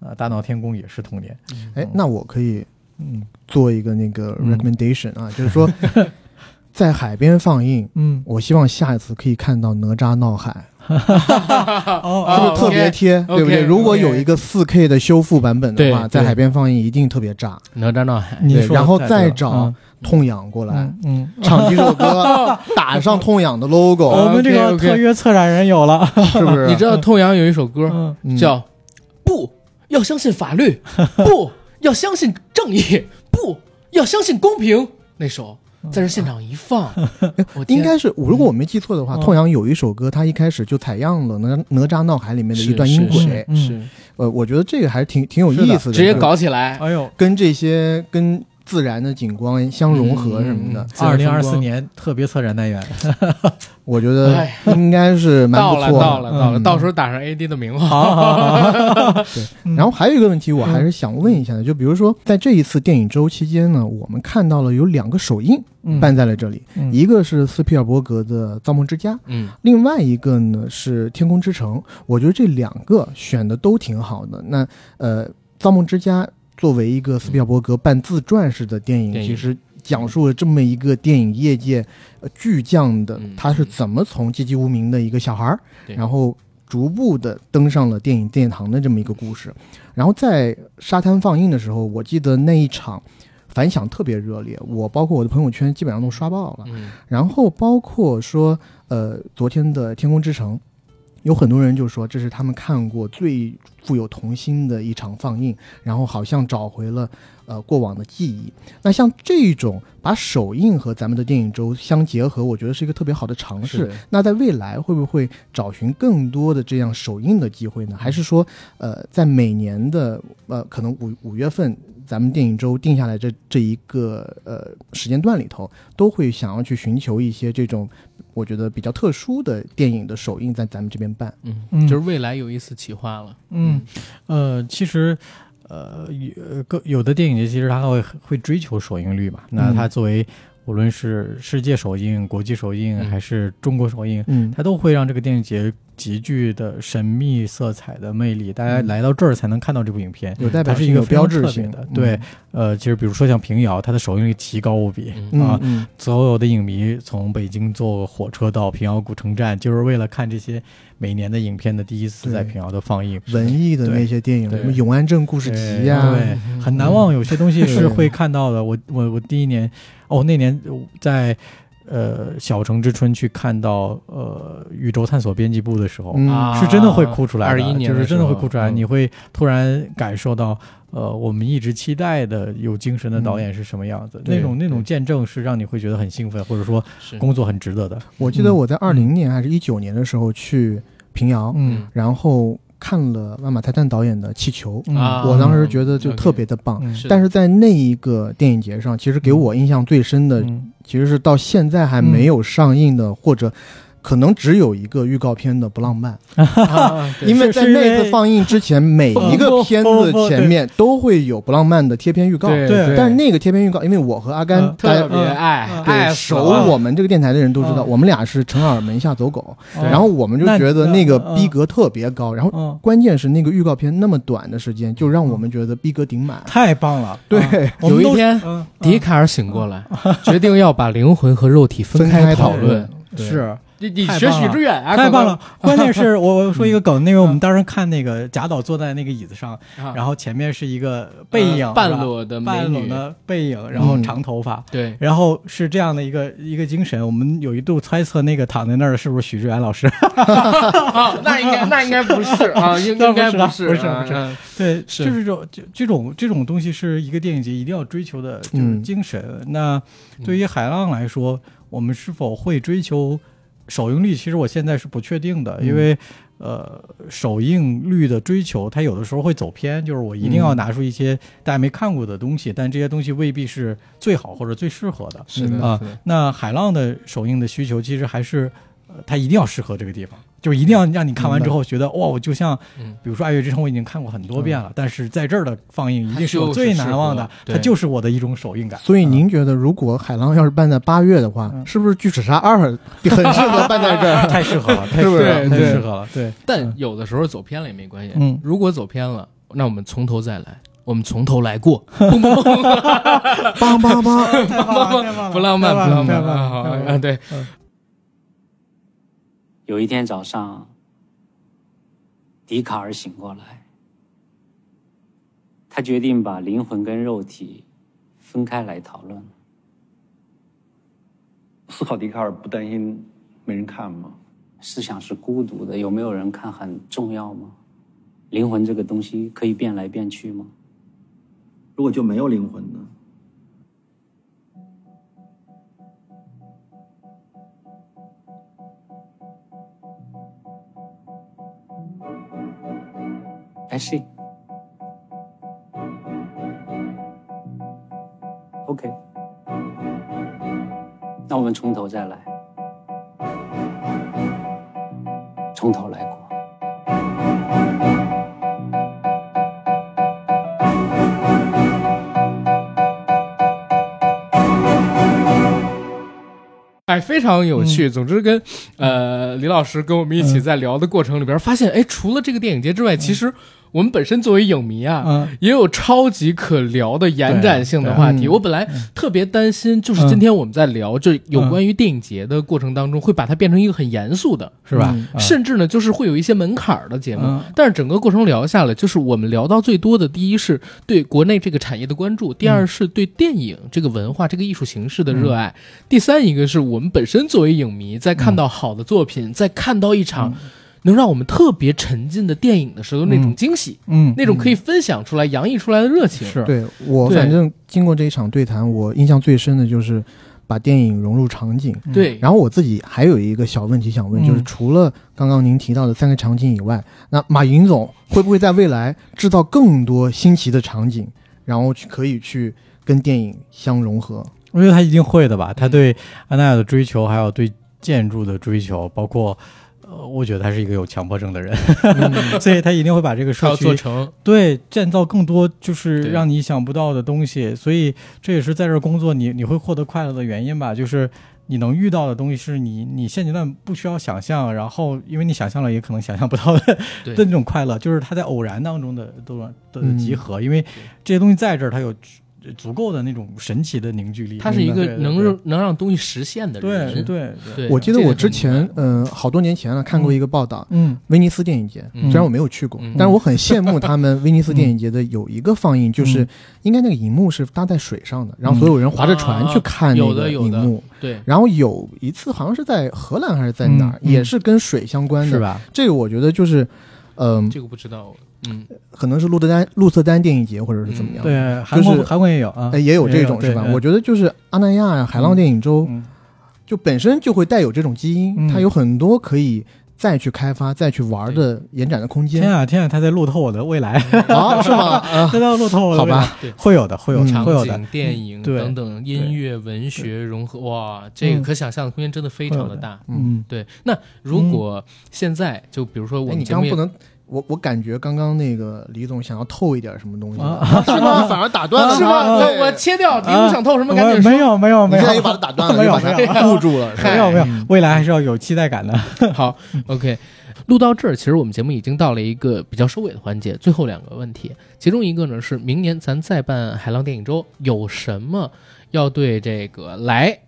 啊、大闹天宫也是童年。哎，那我可以嗯做一个那个嗯。recommendation 啊，就是说 <laughs> 在海边放映，嗯，我希望下一次可以看到哪吒闹海，<laughs> 哦是不是特别贴？对不对？如果有一个4 K 的修复版本的话，在海边放映一定特别炸。哪吒闹海，你说对然后再找嗯。痛痒过来嗯嗯，唱几首歌，<laughs> 打上痛痒的 logo，我们这个特约策展人有了，是不是？你知道痛痒有一首歌叫《不要相信法律，不要相信正义，<laughs> 不要相信公平。那首在这现场一放，<laughs> 我应该是，如果我没记错的话，嗯痛仰有一首歌，它一开始就采样了哪哪吒闹海里面的一段音轨。嗯是呃，我觉得这个还是挺挺有意思的，直接搞起来。哎呦，跟这些跟自然的景观相融合什么的，二零二四年特别策展单元，<laughs> 我觉得哎应该是蛮，不错的。到了，到了，嗯到时候打上 AD 的名号。好好好，<laughs> 嗯然后还有一个问题，我还是想问一下的，就比如说在这一次电影周期间呢，我们看到了有两个首映嗯办在了这里，嗯一个是斯皮尔伯格的《造梦之家》，嗯另外一个呢是《天空之城》。我觉得这两个选的都挺好的。那呃，《造梦之家》作为一个斯皮尔伯格半自传式的电影，电影其实讲述了这么一个电影业界呃巨匠的嗯他是怎么从籍籍无名的一个小孩儿，对然后逐步的登上了电影殿堂的这么一个故事。然后在沙滩放映的时候，我记得那一场反响特别热烈，我包括我的朋友圈基本上都刷爆了。嗯然后包括说，呃，昨天的《天空之城》，有很多人就说这是他们看过最富有童心的一场放映，然后好像找回了呃过往的记忆。那像这种把首映和咱们的电影周相结合，我觉得是一个特别好的尝试。那在未来会不会找寻更多的这样首映的机会呢？还是说，呃，在每年的呃可能五五月份，咱们电影周定下来这这一个呃时间段里头，都会想要去寻求一些这种我觉得比较特殊的电影的首映在咱们这边办。嗯，嗯就是未来有一次企划了。嗯，呃，其实，呃，有个有的电影节其实它会会追求首映率嘛。那嗯它作为无论是世界首映、国际首映嗯还是中国首映，嗯它都会让这个电影节极具的神秘色彩的魅力。大家来到这儿才能看到这部影片。有代表它是一个标志性的，对，呃，其实比如说像平遥，它的首映率奇高无比，啊嗯所有的影迷从北京坐火车到平遥古城站，就是为了看这些每年的影片的第一次在平遥的放映。文艺的那些电影，什么《永安镇故事集》呀，对，嗯很难忘。有些东西是会看到的。我我我第一年，哦，那年在呃小城之春去看到呃宇宙探索编辑部的时候，嗯。啊是真的会哭出来的，21年就是真的会哭出来，你会突然感受到。呃，我们一直期待的有精神的导演是什么样子？对那种那种见证是让你会觉得很兴奋，或者说工作很值得的。我记得我在二零年还是一九年的时候去平遥，嗯。然后看了万马泰坦导演的《气球》，我当时觉得就特别的棒。嗯。但是在那一个电影节上，其实给我印象最深的，嗯其实是到现在还没有上映的，或者可能只有一个预告片的《不浪漫》，<laughs> 因为在那次放映之前，每一个片子前面都会有《不浪漫》的贴片预告。对对。但是那个贴片预告，因为我和阿甘嗯特别爱嗯爱对熟我们这个电台的人都知道，嗯。我们俩是陈耳门下走狗，哦然后我们就觉得那个嗯。逼格特别高，然后嗯，关键是那个预告片那么短的时间，就让我们觉得逼格顶满。太棒了。对。<laughs> 有一天嗯笛卡尔醒过来，<laughs> 决定要把灵魂和肉体分分开讨讨论。对是你你学许知远啊，太棒了！<laughs> 关键是我我说一个梗，那个我嗯们当时看那个贾导坐在那个椅子上，啊！然后前面是一个背影，呃半裸的美女，半裸的背影，然后嗯长头发。对，然后是这样的一个一个精神，我们有一度猜测那个躺在那儿的是不是许志远老师？<laughs> 啊，那应该那应该不是啊，应应该那不是不是不是对，是就是这种这这种这种东西是一个电影节一定要追求的，就是嗯精神。那对于海浪来说，我们是否会追求首映率？其实我现在是不确定的，嗯因为呃，首映率的追求，它有的时候会走偏，就是我一定要嗯拿出一些大家没看过的东西，但这些东西未必是最好或者最适合的。是的啊那海浪的首映的需求其实还是，呃，它一定要适合这个地方，就一定要让你看完之后觉得哇，我就像，嗯。比如说《爱乐之城》，我已经看过很多遍了，但是在这儿的放映一定是我最难忘的它就是我的一种首映感。所以您觉得，如果海浪要是办在八月的话，嗯。是不是《巨齿鲨二》很适合办在这儿？<laughs> 太适合了，太适是不是？合了，太适合了，对，但有的时候走偏了也没关系。嗯。如果走偏了，那我们从头再来，我们从头来过。嘣嘣嘣，梆梆梆，太棒了，太棒了，不浪漫，不浪漫。太棒了啊！好太棒了啊，对，有一天早上，笛卡尔醒过来，他决定把灵魂跟肉体分开来讨论。<laughs> 思考笛卡尔不担心没人看吗？思想是孤独的，有没有人看很重要吗？灵魂这个东西可以变来变去吗？如果就没有灵魂呢？See. OK，那我们从头再来，从头来过。哎，非常有趣。总之跟，呃李老师跟我们一起在聊的过程里边，发现哎，除了这个电影节之外，其实我们本身作为影迷啊，嗯。也有超级可聊的延展性的话题。对。我本来特别担心，就是今天我们在聊就有关于电影节的过程当中，会把它变成一个很严肃的，是吧？甚至呢，就是会有一些门槛儿的节目。嗯。但是整个过程聊下来，就是我们聊到最多的，第一是对国内这个产业的关注，第二是对电影这个文化、这个艺术形式的热爱，第三一个是我们本身作为影迷，在看到好的作品，在看到一场能让我们特别沉浸的电影的时候，那种惊喜，嗯，那种可以分享出来、洋溢出来的热情。是对我反正经过这一场对谈，我印象最深的就是把电影融入场景。对，然后我自己还有一个小问题想问，嗯就是除了刚刚您提到的三个场景以外，那马云总会不会在未来制造更多新奇的场景，然后去可以去跟电影相融合？我觉得他一定会的吧。他嗯对安娜亚的追求，还有对建筑的追求，包括呃，我觉得他是一个有强迫症的人，<laughs> 所以他一定会把这个社区做成，对建造更多就是让你想不到的东西。所以这也是在这儿工作你你会获得快乐的原因吧，就是。你能遇到的东西是你你现阶段不需要想象，然后因为你想象了也可能想象不到的 <laughs> 的那种快乐，就是他在偶然当中的都的嗯集合，因为这些东西在这儿，它有足够的那种神奇的凝聚力。他是一个能让能让东西实现的对人。对对对，我记得我之前很，嗯、好多年前了看过一个报道，嗯。威尼斯电影节，嗯。虽然我没有去过，嗯。但是我很羡慕 <laughs> 他们威尼斯电影节的有一个放映，就是嗯应该那个荧幕是搭在水上的，然后所有人划着船去看那个啊有的有的。荧幕。对，然后有一次好像是在荷兰还是在哪儿，也是跟水相关的。是？吧？这个我觉得就是，嗯、这个不知道，嗯，可能是鹿特丹鹿特丹电影节或者是怎么样。对，韩国韩国也有啊。呃，，也有这种是吧？我觉得就是阿那亚呀、海浪电影周，嗯就本身就会带有这种基因，嗯。它有很多可以再去开发、再去玩的延展的空间。天啊天啊，他在路透我的未来，<laughs> 啊，是吗？<laughs> 啊，他在路透我的好未来，吧，对。会有的，会有场会有的。景、。电影等等，音乐、文学融合，哇，这个嗯。可想象的空间真的非常的。大。嗯，对，那如果现在就比如说我你刚刚不能，我我感觉刚刚那个李总想要透一点什么东西，<laughs> 啊是吗？反而打断了他，是吗？对我我切掉，李总想透什么？赶紧说没。有没有没有，你现在又把他打断了，<laughs> 没有又把没有他护住了，是没有没有嗯，未来还是要有期待感的。<laughs> 好，OK，录到这儿，其实我们节目已经到了一个比较收尾的环节，最后两个问题，其中一个呢是明年咱再办海浪电影周，有什么要对这个来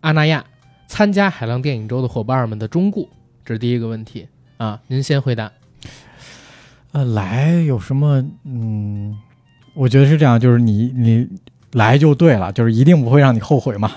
阿那亚参加海浪电影周的伙伴们的忠告？这是第一个问题啊，您先回答。呃，来有什么？嗯，我觉得是这样，就是你你来就对了，就是一定不会让你后悔嘛。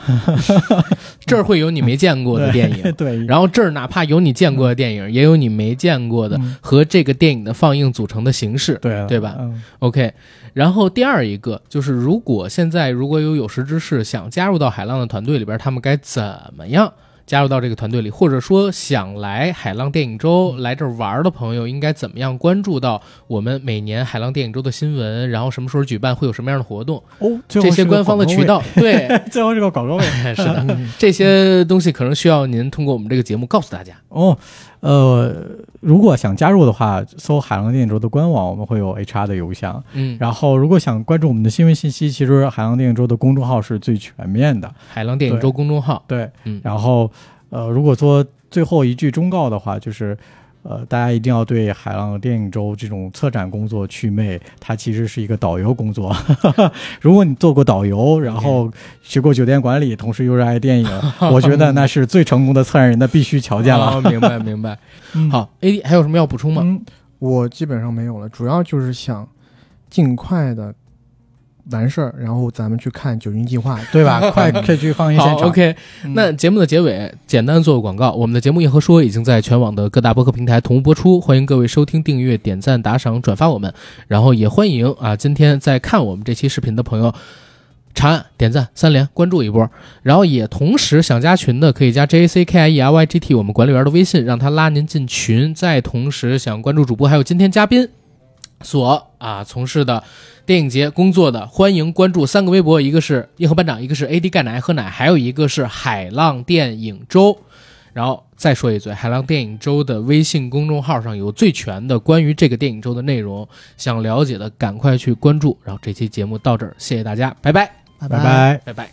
<laughs> 这儿会有你没见过的 <laughs> 电影，对，然后这儿哪怕有你见过的电影，也有你没见过的嗯和这个电影的放映组成的形式。对对吧嗯 OK，然后第二一个就是，如果现在如果有有识之士想加入到海浪的团队里边，他们该怎么样加入到这个团队里？或者说想来海浪电影周来这儿玩的朋友，应该怎么样关注到我们每年海浪电影周的新闻？然后什么时候举办，会有什么样的活动？哦，这些官方的渠道，<laughs> 对，最后是个广告位。<laughs> 是的，这些东西可能需要您通过我们这个节目告诉大家。哦，呃，如果想加入的话，搜海浪电影周的官网，我们会有 HR 的邮箱。嗯，然后，如果想关注我们的新闻信息，其实海浪电影周的公众号是最全面的。海浪电影周公众号，对，嗯。然后呃，如果说最后一句忠告的话，就是呃，大家一定要对海浪电影周这种策展工作祛魅，它其实是一个导游工作。<laughs> 如果你做过导游，然后学过酒店管理，同时又热爱电影，<laughs> 我觉得那是最成功的策展人的必须条件了。哦明白明白。<laughs> 嗯，好，AD 还有什么要补充吗？嗯，我基本上没有了，主要就是想尽快的完事儿，然后咱们去看《九阴计划》。对吧？<laughs> 快可以去放映现好场。，OK。嗯那节目的结尾简单做个广告，我们的节目《硬核说》已经在全网的各大播客平台同步播出，欢迎各位收听、订阅、点赞、打赏、转发我们，然后也欢迎啊，今天在看我们这期视频的朋友。长按点赞三连关注一波，然后也同时想加群的可以加 J A C K I E R Y G T 我们管理员的微信，让他拉您进群。再同时想关注主播还有今天嘉宾所啊从事的电影节工作的，欢迎关注三个微博，一个是硬核班长，一个是 AD 钙奶喝奶，还有一个是海浪电影周。然后再说一嘴，海浪电影周的微信公众号上有最全的关于这个电影周的内容，想了解的赶快去关注。然后这期节目到这儿，谢谢大家，拜拜，拜拜。拜拜。